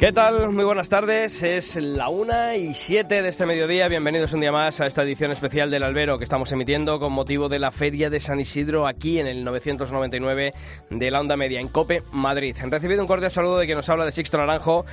¿Qué tal? Muy buenas tardes. Es la una y siete de este mediodía. Bienvenidos un día más a esta edición especial del Albero que estamos emitiendo con motivo de la Feria de San Isidro aquí en el 999 de la Onda Media en Cope, Madrid. Han recibido un cordial saludo de quien nos habla de Sixto Naranjo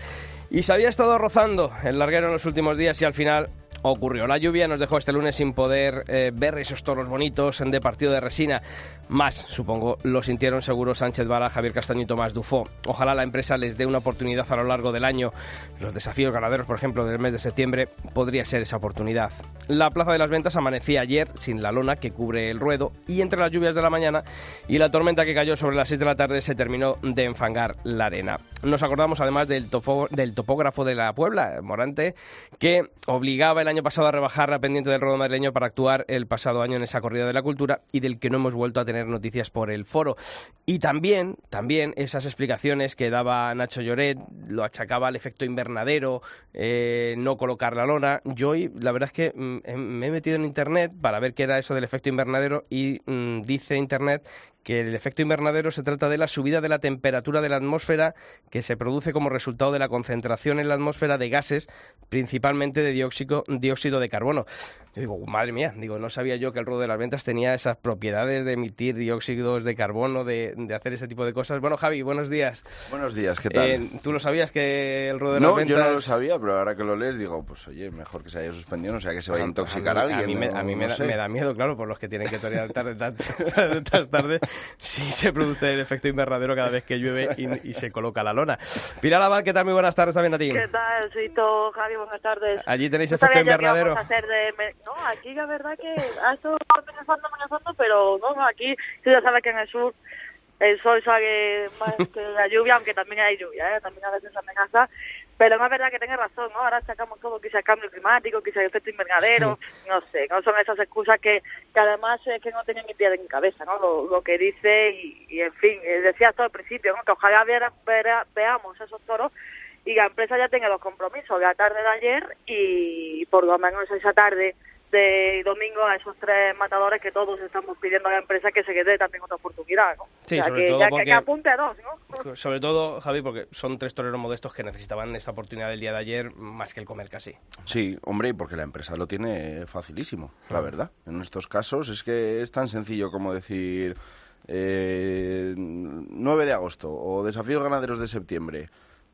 y se había estado rozando el larguero en los últimos días y al final ocurrió. La lluvia nos dejó este lunes sin poder eh, ver esos toros bonitos de partido de resina. Más, supongo, lo sintieron seguro Sánchez Vara, Javier Castaño y Tomás Dufo. Ojalá la empresa les dé una oportunidad a lo largo del año. Los desafíos ganaderos, por ejemplo, del mes de septiembre, podría ser esa oportunidad. La Plaza de las Ventas amanecía ayer sin la lona que cubre el ruedo y entre las lluvias de la mañana y la tormenta que cayó sobre las 6 de la tarde se terminó de enfangar la arena. Nos acordamos además del, del topógrafo de la Puebla, Morante, que obligaba el año pasado a rebajar la pendiente del ruedo madrileño para actuar el pasado año en esa corrida de la cultura y del que no hemos vuelto a tener noticias por el foro. Y también, también esas explicaciones que daba Nacho Lloret, lo achacaba al efecto invernadero, eh, no colocar la lona. Yo hoy, la verdad es que mm, me he metido en internet para ver qué era eso del efecto invernadero y mm, dice internet que el efecto invernadero se trata de la subida de la temperatura de la atmósfera que se produce como resultado de la concentración en la atmósfera de gases, principalmente de dióxido, dióxido de carbono. Yo digo, madre mía, digo, no sabía yo que el ruedo de las ventas tenía esas propiedades de emitir dióxidos de carbono, de, hacer ese tipo de cosas. Bueno, Javi, buenos días. Buenos días, ¿qué tal? Eh, ¿Tú lo sabías que el ruedo de las ventas...? No, yo no lo sabía, pero ahora que lo lees digo, pues oye, mejor que se haya suspendido, no sea que se vaya a intoxicar a, alguien. A mí, me, a mí me, da, miedo, claro, por los que tienen que torear tarde, tarde, tarde, tarde, sí se produce el efecto invernadero cada vez que llueve y, se coloca la lona. Pilar Abad, ¿qué tal? Muy buenas tardes también a ti. ¿Qué tal, Sito, Javi? Buenas tardes. Allí tenéis efecto invernadero. No, aquí la verdad que ha estado amenazando, amenazando, pero no, aquí tú ya sabes que en el sur el sol sale más que la lluvia, aunque también hay lluvia, ¿eh? también a veces amenaza. Pero no es verdad que tenga razón, ¿no? Ahora sacamos todo, quizá cambio climático, quizá efecto invernadero, no sé, no son esas excusas que, que además es que no tienen ni pie en cabeza, ¿no? Lo, que dice y, en fin, eh, decía todo al principio, ¿no? Que ojalá veamos esos toros y la empresa ya tenga los compromisos la tarde de ayer y por lo menos esa tarde de domingo a esos tres matadores que todos estamos pidiendo a la empresa que se quede también otra oportunidad, ¿no? Sí, sobre que, todo ya porque, que, apunte a dos, ¿no? Sobre todo, Javi, porque son tres toreros modestos que necesitaban esta oportunidad del día de ayer más que el comer casi. Sí, hombre, porque la empresa lo tiene facilísimo, la verdad. En estos casos es que es tan sencillo como decir eh, 9 de agosto o desafíos ganaderos de septiembre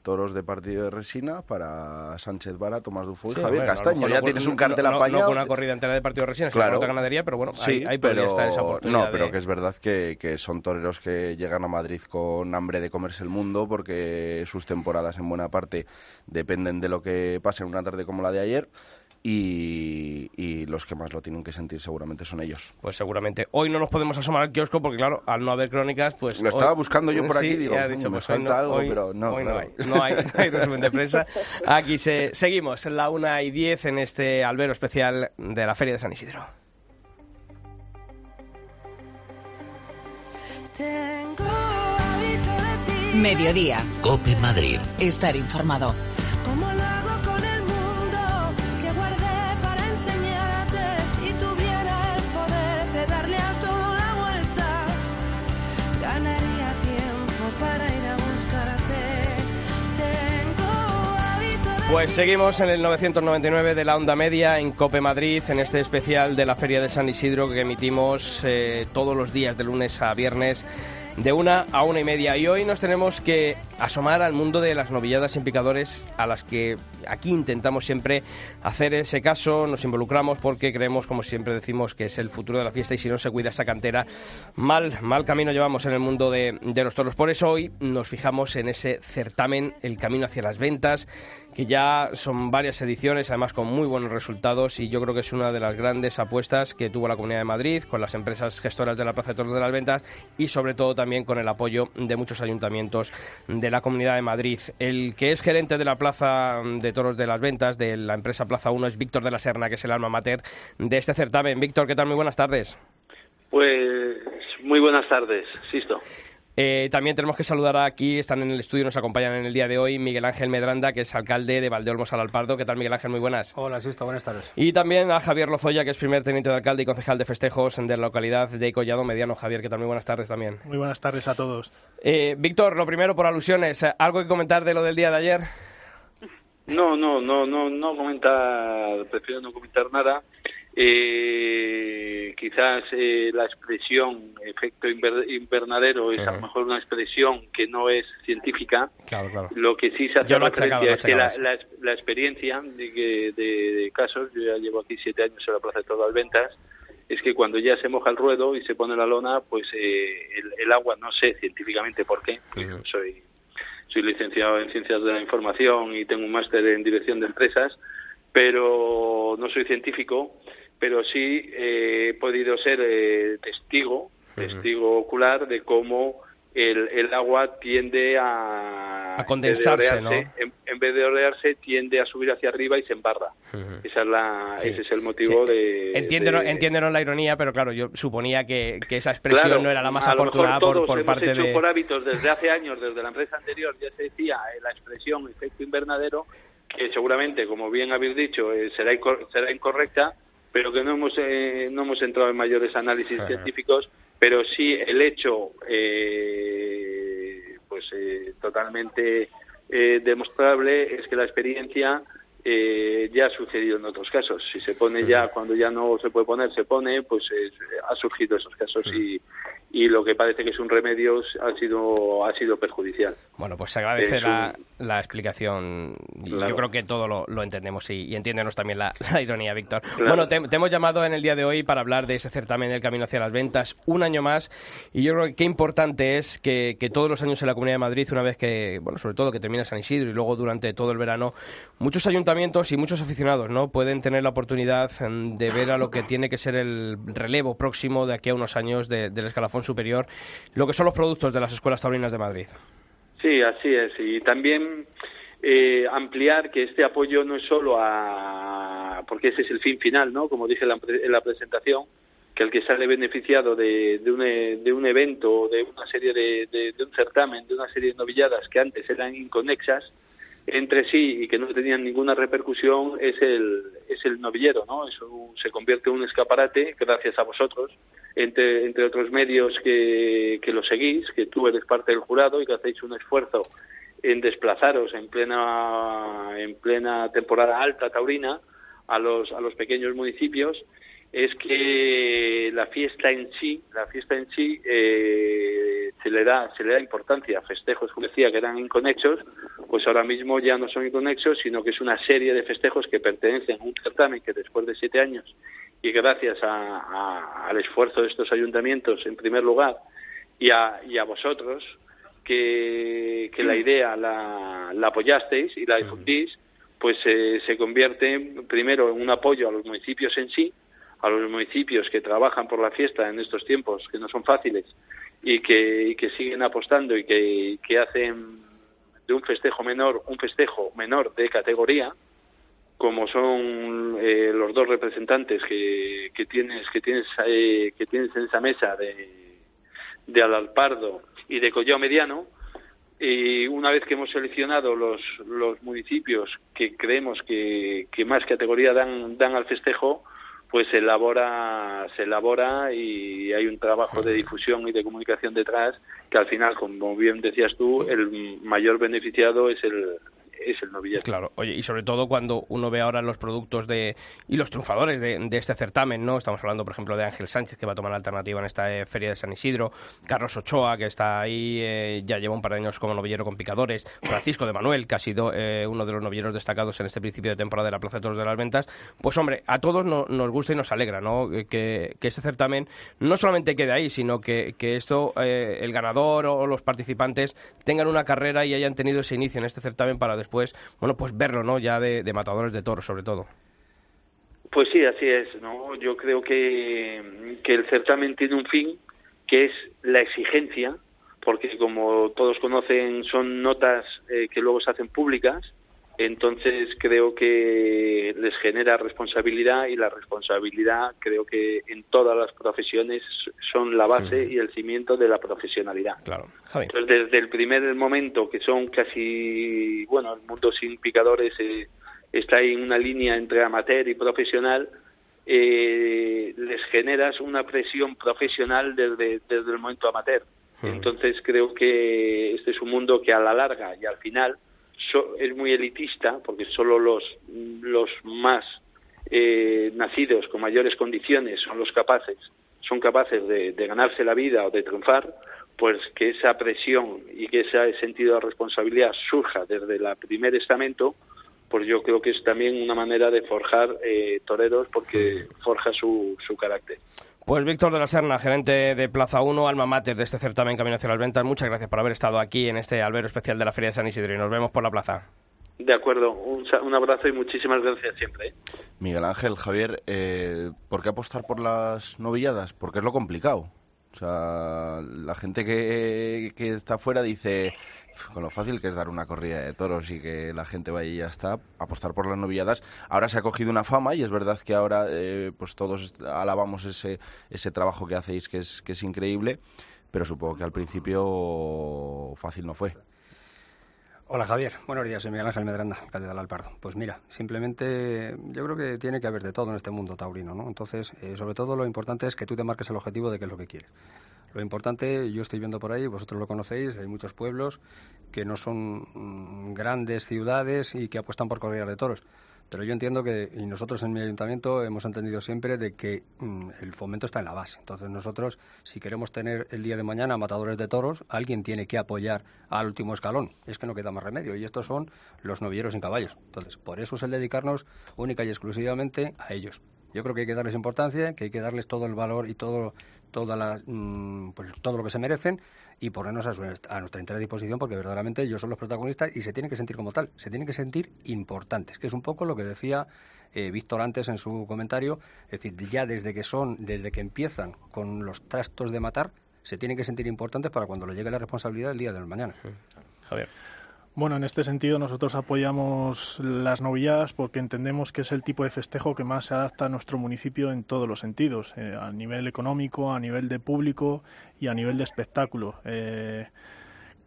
toros de partido de resina para Sánchez Vara, Tomás Dufo y Javier Castaño. ya tienes un cartel apañado. No, con una corrida entera de partido de resina, claro. de ganadería, pero bueno, sí, ahí, pero, estar esa oportunidad. No, pero que es verdad que, que, son toreros que llegan a Madrid con hambre de comerse el mundo porque sus temporadas en buena parte dependen de lo que pase en una tarde como la de ayer y, los que más lo tienen que sentir seguramente son ellos. Pues seguramente. Hoy no nos podemos asomar al kiosco porque, claro, al no haber crónicas, pues... Lo estaba buscando yo por aquí, digo, dicho, me pues falta algo, pero no, no, hay, no, hay, resumen de prensa. Aquí se, seguimos, en la una y diez en este albero especial de la Feria de San Isidro. Mediodía. Cope Madrid. Estar informado. Pues seguimos en el 999 de la Onda Media en Cope Madrid, en este especial de la Feria de San Isidro que emitimos eh, todos los días de lunes a viernes de una a una y media. Y hoy nos tenemos que asomar al mundo de las novilladas sin picadores a las que aquí intentamos siempre hacer ese caso, nos involucramos porque creemos, como siempre decimos, que es el futuro de la fiesta y si no se cuida esa cantera, mal, mal camino llevamos en el mundo de, de los toros. Por eso hoy nos fijamos en ese certamen, el camino hacia las ventas, que ya son varias ediciones, además con muy buenos resultados y yo creo que es una de las grandes apuestas que tuvo la Comunidad de Madrid con las empresas gestoras de la Plaza de Toros de las Ventas y sobre todo también con el apoyo de muchos ayuntamientos de la Comunidad de Madrid. El que es gerente de la Plaza de Toros de las Ventas de la empresa Plaza 1 es Víctor de la Serna, que es el alma mater de este certamen. Víctor, ¿qué tal? Muy buenas tardes. Pues muy buenas tardes, Sisto. Eh, también tenemos que saludar aquí, están en el estudio, nos acompañan en el día de hoy Miguel Ángel Medranda, que es alcalde de Valdeolmos al Alpardo. ¿Qué tal, Miguel Ángel? Muy buenas. Hola, Sisto, buenas tardes. Y también a Javier Lozoya, que es primer teniente de alcalde y concejal de festejos de la localidad de Collado Mediano. Javier, ¿qué tal? Muy buenas tardes también. Muy buenas tardes a todos. Eh, Víctor, lo primero por alusiones, ¿algo que comentar de lo del día de ayer? No, no, no, no, no comentar, prefiero no comentar nada. Eh, quizás eh, la expresión efecto invernadero es a lo mejor una expresión que no es científica. Claro, claro. Lo que sí se hace referencia es que la, la, experiencia de, de, de, casos, yo ya llevo aquí siete años en la Plaza de Todas Ventas, es que cuando ya se moja el ruedo y se pone la lona, pues eh, el, agua, no sé científicamente por qué, soy soy licenciado en Ciencias de la Información y tengo un máster en Dirección de Empresas, pero no soy científico, pero sí eh, he podido ser eh, testigo, testigo ocular de cómo el, el agua tiende a, a condensarse, ¿no? En, vez de orearse, tiende a subir hacia arriba y se embarra. Esa es la, Ese es el motivo de... Entiendo, la ironía, pero claro, yo suponía que, que esa expresión no era la más afortunada por, por parte hecho de... por hábitos desde hace años, desde la empresa anterior, ya se decía eh, la expresión efecto invernadero, que seguramente, como bien habéis dicho, eh, será, será incorrecta, pero que no hemos, eh, no hemos entrado en mayores análisis científicos pero sí el hecho eh, pues eh, totalmente eh, demostrable es que la experiencia eh, ya ha sucedido en otros casos. Si se pone ya, cuando ya no se puede poner, se pone, pues ha surgido esos casos y, y lo que parece que es un remedio ha sido ha sido perjudicial. Bueno, pues se agradece la, la, explicación. Yo creo que todo lo, lo entendemos y, y, entiéndenos también la, ironía, Víctor. Bueno, te, hemos llamado en el día de hoy para hablar de ese certamen del Camino hacia las Ventas un año más y yo creo que qué importante es que, que todos los años en la Comunidad de Madrid, una vez que, bueno, sobre todo que termina San Isidro y luego durante todo el verano, muchos ayuntamientos y muchos aficionados no pueden tener la oportunidad em, de ver a lo que tiene que ser el relevo próximo de aquí a unos años del escalafón superior, lo que son los productos de las escuelas taurinas de Madrid. Sí, así es. Y también eh, ampliar que este apoyo no es solo a... porque ese es el fin final, ¿no? Como dije en la, presentación, que el que sale beneficiado de, un, de un evento, de una serie de, de, un certamen, de una serie de novilladas que antes eran inconexas, entre sí y que no tenían ninguna repercusión es el, es el novillero, ¿no? Eso se convierte en un escaparate gracias a vosotros, entre, entre otros medios que, que lo seguís, que tú eres parte del jurado y que hacéis un esfuerzo en desplazaros en plena, en plena temporada alta taurina a los, a los pequeños municipios es que la fiesta en sí, la fiesta en sí eh, se le da se le da importancia. Festejos, como decía, que eran inconexos, pues ahora mismo ya no son inconexos, sino que es una serie de festejos que pertenecen a un certamen que después de siete años y gracias al esfuerzo de estos ayuntamientos, en primer lugar, y a, y a vosotros, que, que la idea la, la apoyasteis y la difundís, pues eh, se convierte primero en un apoyo a los municipios en sí, a los municipios que trabajan por la fiesta en estos tiempos que no son fáciles y que, que siguen apostando y que, que, hacen de un festejo menor un festejo menor de categoría como son eh, los dos representantes que, que tienes que tienes eh, que tienes en esa mesa de, de Alalpardo y de Collao Mediano y una vez que hemos seleccionado los, los municipios que creemos que, que más categoría dan, dan al festejo pues se elabora, se elabora y hay un trabajo de difusión y de comunicación detrás que al final, como bien decías tú, el mayor beneficiado es el, es el novillero. Claro, oye, y sobre todo cuando uno ve ahora los productos de y los triunfadores de, este certamen, ¿no? Estamos hablando, por ejemplo, de Ángel Sánchez, que va a tomar la alternativa en esta eh, feria de San Isidro, Carlos Ochoa, que está ahí, eh, ya lleva un par de años como novillero con picadores, Francisco de Manuel, que ha sido eh, uno de los novilleros destacados en este principio de temporada de la Plaza de Toros de las Ventas. Pues hombre, a todos no- nos gusta y nos alegra, ¿no? Que, que este certamen no solamente quede ahí, sino que, que esto, eh, el ganador o los participantes tengan una carrera y hayan tenido ese inicio en este certamen para después, bueno, pues verlo, ¿no? Ya de, de matadores de toros, sobre todo. Pues sí, así es, ¿no? Yo creo que, que el certamen tiene un fin, que es la exigencia, porque como todos conocen son notas eh, que luego se hacen públicas, entonces creo que les genera responsabilidad y la responsabilidad creo que en todas las profesiones son la base y el cimiento de la profesionalidad. Claro, Javi. Entonces, desde el primer momento, que son casi, bueno, el mundo sin picadores eh, está en una línea entre amateur y profesional, eh, les generas una presión profesional desde, desde el momento amateur. Entonces, creo que este es un mundo que a la larga y al final so- es muy elitista, porque solo los, los más eh, nacidos con mayores condiciones son los capaces, son capaces de, ganarse la vida o de triunfar, pues que esa presión y que ese sentido de responsabilidad surja desde el primer estamento, pues yo creo que es también una manera de forjar eh, toreros porque forja su, su carácter. Pues Víctor de la Serna, gerente de Plaza 1, alma mater de este certamen Camino hacia las Ventas, muchas gracias por haber estado aquí en este albero especial de la Feria de San Isidro y nos vemos por la plaza. De acuerdo, un, un abrazo y muchísimas gracias siempre. ¿eh? Miguel Ángel, Javier, eh, ¿por qué apostar por las novilladas? Porque es lo complicado. O sea, la gente que, que está fuera dice, "Uf, con lo fácil que es dar una corrida de toros y que la gente vaya y ya está, apostar por las novilladas. Ahora se ha cogido una fama y es verdad que ahora eh, pues todos alabamos ese, ese trabajo que hacéis que es, que es increíble, pero supongo que al principio fácil no fue. Hola Javier, buenos días, soy Miguel Ángel Medranda, catedral Alpardo. Pues mira, simplemente yo creo que tiene que haber de todo en este mundo taurino, ¿no? Entonces, eh, sobre todo lo importante es que tú te marques el objetivo de qué es lo que quieres. Lo importante, yo estoy viendo por ahí, vosotros lo conocéis, hay muchos pueblos que no son mm, grandes ciudades y que apuestan por corridas de toros. Pero yo entiendo que, y nosotros en mi ayuntamiento hemos entendido siempre de que mm, el fomento está en la base. Entonces nosotros, si queremos tener el día de mañana matadores de toros, alguien tiene que apoyar al último escalón. Es que no queda más remedio. Y estos son los novilleros sin caballos. Entonces, por eso es el dedicarnos única y exclusivamente a ellos. Yo creo que hay que darles importancia, que hay que darles todo el valor y todo, toda la, mm, pues, todo lo que se merecen y ponernos a, su- a nuestra entera disposición porque verdaderamente ellos son los protagonistas y se tienen que sentir como tal, se tienen que sentir importantes, que es un poco lo que decía eh, Víctor antes en su comentario, es decir, ya desde que son, desde que empiezan con los trastos de matar, se tienen que sentir importantes para cuando les llegue la responsabilidad el día del mañana. Javier. Bueno, en este sentido nosotros apoyamos las novilladas porque entendemos que es el tipo de festejo que más se adapta a nuestro municipio en todos los sentidos, eh, a nivel económico, a nivel de público y a nivel de espectáculo. Eh,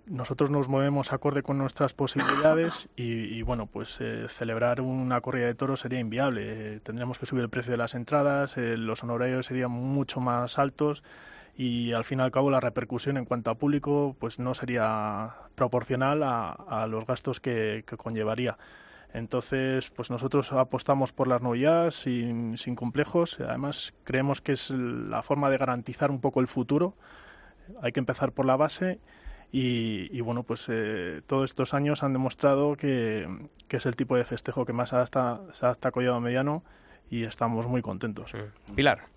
nosotros nos movemos acorde con nuestras posibilidades y, y, bueno, pues eh, celebrar una corrida de toros sería inviable. Eh, tendríamos que subir el precio de las entradas, eh, los honorarios serían mucho más altos y al fin y al cabo la repercusión en cuanto a público pues no sería proporcional a, a los gastos que, que, conllevaría. Entonces, pues nosotros apostamos por las novilladas sin, sin complejos. Además, creemos que es la forma de garantizar un poco el futuro. Hay que empezar por la base y, y bueno, pues eh, todos estos años han demostrado que, que, es el tipo de festejo que más adapta, se adapta a Collado Mediano y estamos muy contentos. Pilar.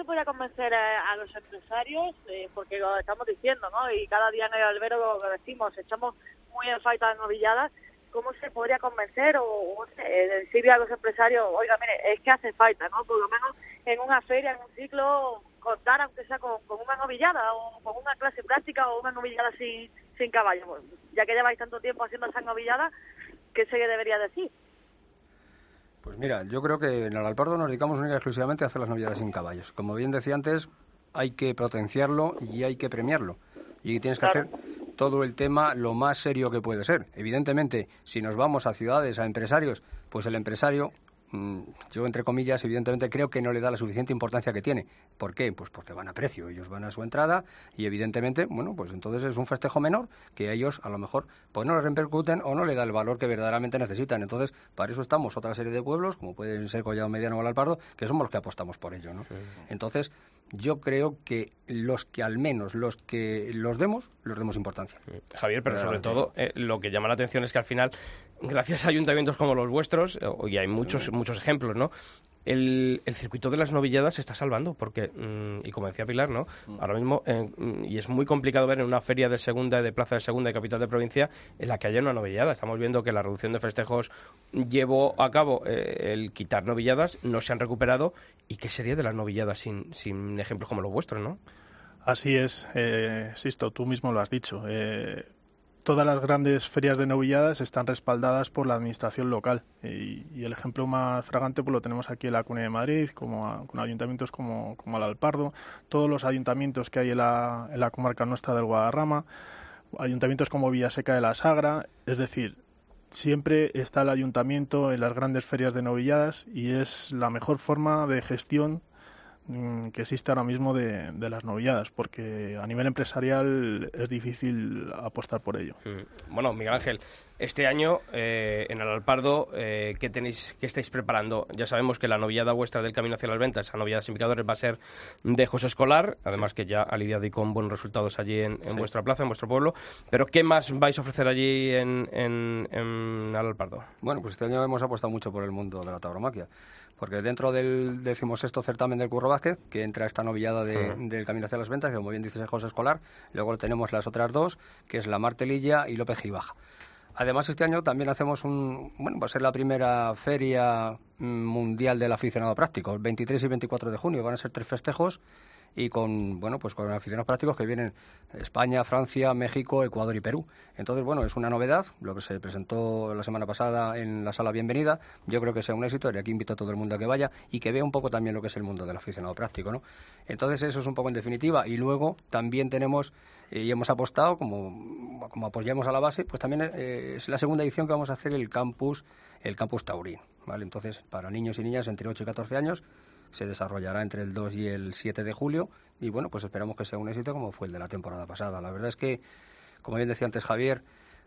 ¿Cómo se podría convencer a, los empresarios? Eh, porque lo estamos diciendo, ¿no? Y cada día en el albero lo, decimos, echamos muy en falta de novilladas. ¿Cómo se podría convencer o, eh, decirle a los empresarios, oiga, mire, es que hace falta, ¿no? Por lo menos en una feria, en un ciclo, contar, aunque sea con, una novillada o con una clase práctica o una novillada sin, sin caballo. Ya que lleváis tanto tiempo haciendo esas novilladas, ¿qué se debería decir? Pues mira, yo creo que en el Alpardo nos dedicamos única y exclusivamente a hacer las novedades sin caballos. Como bien decía antes, hay que potenciarlo y hay que premiarlo. Y tienes que claro. hacer todo el tema lo más serio que puede ser. Evidentemente, si nos vamos a ciudades, a empresarios, pues el empresario yo entre comillas, evidentemente creo que no le da la suficiente importancia que tiene. ¿Por qué? Pues porque van a precio, ellos van a su entrada y evidentemente, bueno, pues entonces es un festejo menor que a ellos a lo mejor pues no le repercuten o no le da el valor que verdaderamente necesitan. Entonces, para eso estamos otra serie de pueblos, como pueden ser Collado Mediano o Alpardo, que somos los que apostamos por ello, ¿no? Entonces, yo creo que los que al menos los que los demos, los demos importancia. Javier, pero sobre todo eh, lo que llama la atención es que al final, gracias a ayuntamientos como los vuestros, eh, y hay muchos, muchos ejemplos, ¿no? El, el, circuito de las novilladas se está salvando, porque, mm, y como decía Pilar, ¿no? Mm. Ahora mismo, eh, y es muy complicado ver en una feria de segunda, de plaza de segunda y capital de provincia, en la que haya una novillada. Estamos viendo que la reducción de festejos llevó a cabo el quitar novilladas, no se han recuperado, y qué sería de las novilladas sin, sin ejemplos como los vuestros, ¿no? Así es, eh, Sisto, tú mismo lo has dicho. Eh, todas las grandes ferias de novilladas están respaldadas por la administración local. Y, el ejemplo más fragante pues lo tenemos aquí en la Comunidad de Madrid, como con ayuntamientos como, como el Alpardo, todos los ayuntamientos que hay en la, en la comarca nuestra del Guadarrama, ayuntamientos como Villaseca de la Sagra, es decir, siempre está el ayuntamiento en las grandes ferias de novilladas y es la mejor forma de gestión que existe ahora mismo de, las novilladas, porque a nivel empresarial es difícil apostar por ello. Mm. Bueno, Miguel Ángel, este año eh, en el Alpardo, eh, ¿qué, tenéis, ¿qué estáis preparando? Ya sabemos que la novillada vuestra del Camino hacia las Ventas, esa novillada sin picadores, va a ser de José Escolar, además que ya ha lidiado y con buenos resultados allí en, vuestra plaza, en vuestro pueblo. Pero ¿qué más vais a ofrecer allí en, en, en Alpardo? Bueno, pues este año hemos apostado mucho por el mundo de la tauromaquia porque dentro del decimosexto certamen del Curro Vázquez, que entra esta novillada del Camino hacia las Ventas, que como bien dices es José Escolar, luego tenemos las otras dos, que es la Martelilla y López Gibaja. Además, este año también hacemos un. Bueno, va a ser la primera feria mm, mundial del aficionado práctico. El 23 y 24 de junio van a ser tres festejos y con bueno pues con aficionados prácticos que vienen España, Francia, México, Ecuador y Perú. Entonces, bueno, es una novedad, lo que se presentó la semana pasada en la sala Bienvenida. Yo creo que sea un éxito y aquí invito a todo el mundo a que vaya y que vea un poco también lo que es el mundo del aficionado práctico, ¿no? Entonces, eso es un poco en definitiva y luego también tenemos eh, y hemos apostado como como apoyamos a la base, pues también eh, es la segunda edición que vamos a hacer el campus el campus Taurín, ¿vale? Entonces, para niños y niñas entre 8 y 14 años se desarrollará entre el 2 y el 7 de julio y bueno, pues esperamos que sea un éxito como fue el de la temporada pasada. La verdad es que, como bien decía antes Javier,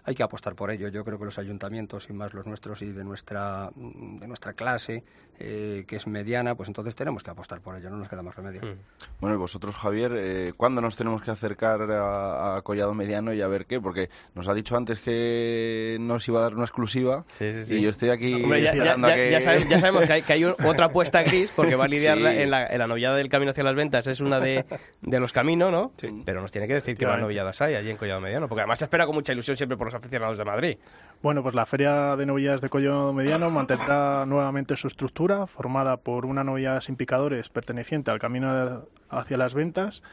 hay que apostar por ello. Yo creo que los ayuntamientos, y más los nuestros y de nuestra, de nuestra clase, eh, que es mediana, pues entonces tenemos que apostar por ello, no nos queda más remedio. Hmm. Bueno, y vosotros, Javier, eh, ¿cuándo nos tenemos que acercar a, Collado Mediano y a ver qué? Porque nos ha dicho antes que nos iba a dar una exclusiva y yo estoy aquí ya, ya, sabemos, que hay, otra apuesta gris porque va a lidiar en, la, en, la, novillada del camino hacia las ventas, es una de, de los caminos, ¿no? Pero nos tiene que decir qué más novilladas hay allí en Collado Mediano, porque además se espera con mucha ilusión siempre por aficionados de Madrid. Bueno, pues la Feria de Novillas de Collo Mediano mantendrá nuevamente su estructura, formada por una novilla sin picadores perteneciente al camino hacia las ventas,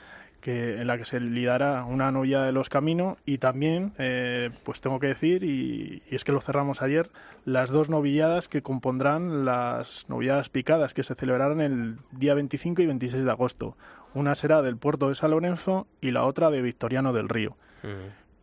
que, en la que se lidará una novia de los caminos y también, eh, pues tengo que decir, y, y, es que lo cerramos ayer, las dos novilladas que compondrán las novilladas picadas que se celebrarán el día 25 y 26 de agosto. Una será del puerto de San Lorenzo y la otra de Victoriano del Río.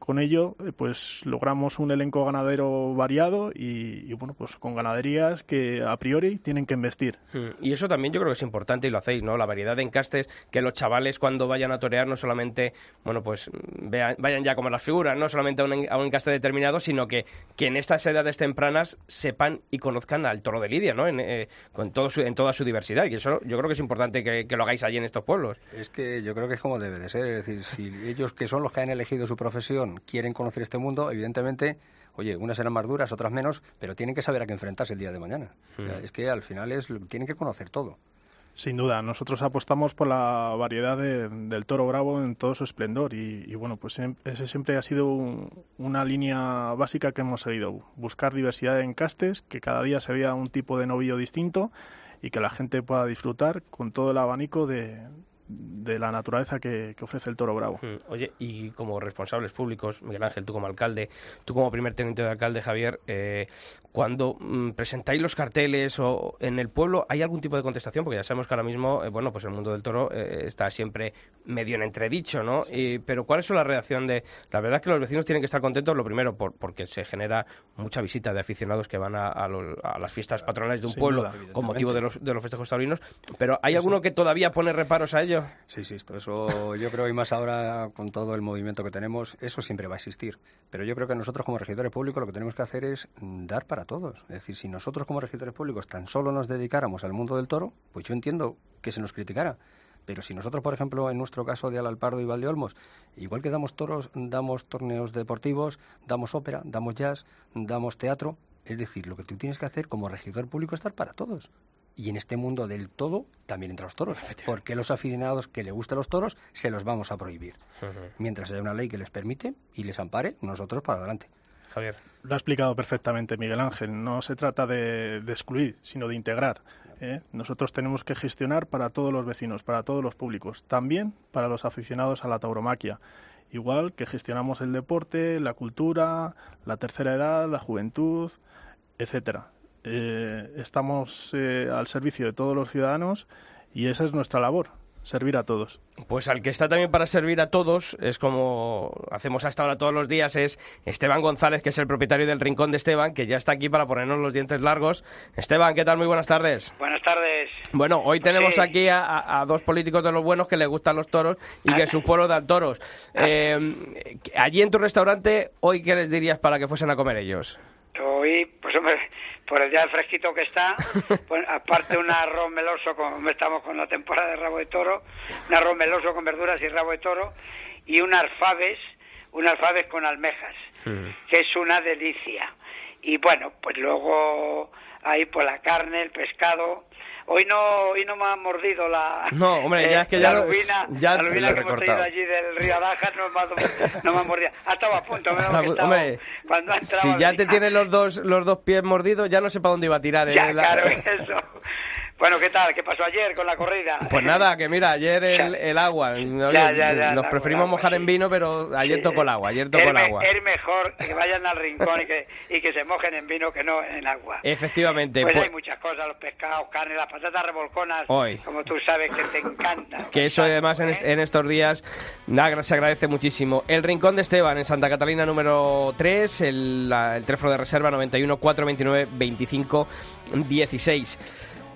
Con ello, eh, pues logramos un elenco ganadero variado y, bueno, pues con ganaderías que a priori tienen que investir. Hmm. Y eso también yo creo que es importante y lo hacéis, ¿no? La variedad de encastes, que los chavales cuando vayan a torear no solamente, bueno, pues vean, vayan ya como las figuras, no solamente a un, encaste determinado, sino que, que en estas edades tempranas sepan y conozcan al toro de Lidia, ¿no? En, eh, con todo en toda su diversidad. Y eso yo creo que es importante que, que lo hagáis allí en estos pueblos. Es que yo creo que es como debe de ser. Es decir, si ellos que son los que han elegido su profesión quieren conocer este mundo, evidentemente, oye, unas serán más duras, otras menos, pero tienen que saber a qué enfrentarse el día de mañana. Hmm. es que al final es tienen que conocer todo. Sin duda, nosotros apostamos por la variedad del toro bravo en todo su esplendor y, bueno, pues ese siempre ha sido una línea básica que hemos seguido, buscar diversidad de encastes, que cada día se vea un tipo de novillo distinto y que la gente pueda disfrutar con todo el abanico de, de la naturaleza que, que ofrece el toro bravo. Mm, Oye, y como responsables públicos, Miguel Ángel, tú como alcalde, tú como primer teniente de alcalde, Javier, eh, cuando mm, presentáis los carteles o en el pueblo, ¿hay algún tipo de contestación? Porque ya sabemos que ahora mismo, eh, bueno, pues el mundo del toro eh, está siempre medio en entredicho, ¿no? Y- pero ¿cuál es la reacción de...? La verdad es que los vecinos tienen que estar contentos, lo primero, por- porque se genera mucha visita de aficionados que van a, a los- a las fiestas patronales de un Sin pueblo duda, con motivo de los, de los festejos taurinos, pero ¿hay alguno que todavía pone reparos a ello? Sí, sí, esto, eso yo creo y más ahora con todo el movimiento que tenemos, eso siempre va a existir. Pero yo creo que nosotros como regidores públicos lo que tenemos que hacer es dar para todos. Es decir, si nosotros como regidores públicos tan solo nos dedicáramos al mundo del toro, pues yo entiendo que se nos criticara. Pero si nosotros, por ejemplo, en nuestro caso de Alalpardo y Valdeolmos, igual que damos toros, damos torneos deportivos, damos ópera, damos jazz, damos teatro, es decir, lo que tú tienes que hacer como regidor público es estar para todos. Y en este mundo del todo también entre los toros. Porque los aficionados que le gustan los toros se los vamos a prohibir. Mientras haya una ley que les permite y les ampare, nosotros para adelante. Javier. Lo ha explicado perfectamente Miguel Ángel. No se trata de, de excluir, sino de integrar. ¿eh? Nosotros tenemos que gestionar para todos los vecinos, para todos los públicos, también para los aficionados a la tauromaquia. Igual que gestionamos el deporte, la cultura, la tercera edad, la juventud, etcétera. Eh, estamos eh, al servicio de todos los ciudadanos y esa es nuestra labor, servir a todos. Pues al que está también para servir a todos, es como hacemos hasta ahora todos los días, es Esteban González, que es el propietario del Rincón de Esteban, que ya está aquí para ponernos los dientes largos. Esteban, ¿qué tal? Muy buenas tardes. Buenas tardes. Bueno, hoy tenemos Sí. aquí a, a- a dos políticos de los buenos que les gustan los toros y que sus pueblos dan toros. Eh, allí en tu restaurante, ¿hoy qué les dirías para que fuesen a comer ellos? Hoy, pues hombre, por el día fresquito que está, pues, aparte un arroz meloso, como estamos con la temporada de rabo de toro, un arroz meloso con verduras y rabo de toro, y un alfabes, un alfabes con almejas, que es una delicia. Y bueno, pues luego ahí por la carne, el pescado. Hoy no, hoy no me ha mordido la, No, hombre, ya es que ya la lo- lubina, ya la te lubina lo he que hemos traído allí del río Adaja no me ha, no me ha mordido. Ha estado a punto, menos que estaba- hombre, cuando ha entrado Si ya te río. tienen los dos, los dos pies mordidos, ya no sé para dónde iba a tirar. ¿eh? Ya, La- claro, eso. Bueno, ¿qué tal? ¿Qué pasó ayer con la corrida? Pues nada, que mira, ayer el, el agua. Oye, Ya, ya, ya, nos preferimos agua, mojar sí. en vino, pero ayer tocó el agua, ayer tocó el agua. Es mejor que vayan al rincón y que, y que se mojen en vino que no en agua. Efectivamente. Pues pues- hay muchas cosas, los pescados, carne, las patatas revolconas, Hoy. como tú sabes que te encantan. que eso además en, en estos días nada, se agradece muchísimo. El Rincón de Esteban en Santa Catalina número 3, el, la- el teléfono de reserva 91 429 25 16.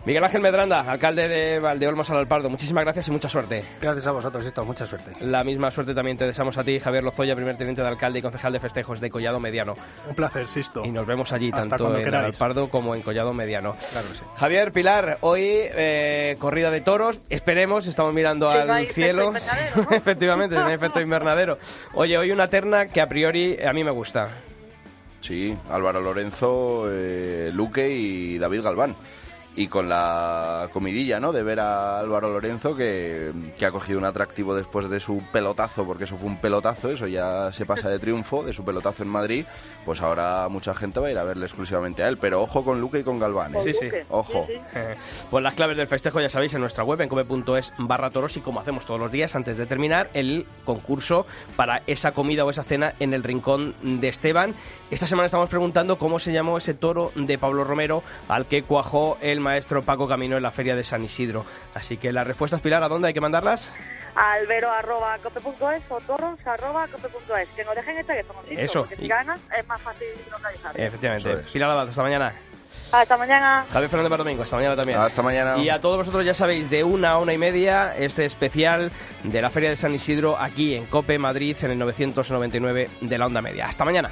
Miguel Ángel Medranda, alcalde de Valdeolmos al Alpardo, muchísimas gracias y mucha suerte. Gracias a vosotros, esto, mucha suerte. La misma suerte también te deseamos a ti, Javier Lozoya, primer teniente de alcalde y concejal de festejos de Collado Mediano. Un placer, Sisto. Y nos vemos allí, Hasta tanto en queráis. Alpardo como en Collado Mediano. Claro que sí. Javier, Pilar, hoy eh, corrida de toros, esperemos, estamos mirando Sí, al cielo. invernadero, ¿no? Efectivamente, hay efecto invernadero. Oye, hoy una terna que a priori a mí me gusta. Sí, Álvaro Lorenzo, eh, Luque y David Galván. Y con la comidilla, ¿no? De ver a Álvaro Lorenzo que, que ha cogido un atractivo después de su pelotazo, porque eso fue un pelotazo, eso ya se pasa de triunfo, de su pelotazo en Madrid. Pues ahora mucha gente va a ir a verle exclusivamente a él. Pero ojo con Luque y con Galván. ¿eh? Sí, sí. Ojo. Sí, sí. Pues las claves del festejo ya sabéis en nuestra web en come.es barra toros y como hacemos todos los días antes de terminar el concurso para esa comida o esa cena en el rincón de Esteban. Esta semana estamos preguntando cómo se llamó ese toro de Pablo Romero al que cuajó el maestro Paco Camino en la feria de San Isidro. Así que las respuestas, Pilar, ¿a dónde hay que mandarlas? albero arroba cope.es o toros arroba cope.es. Que nos dejen el teléfono, ¿sí? Eso. Porque si Y- ganas es más fácil localizar. Efectivamente. Es. Pilar Abad, hasta mañana. Hasta mañana. Javier Fernández Domingo, hasta mañana también. Hasta mañana. Y a todos vosotros ya sabéis, de una a una y media, este especial de la Feria de San Isidro aquí en Cope Madrid en el 999 de la Onda Media. Hasta mañana.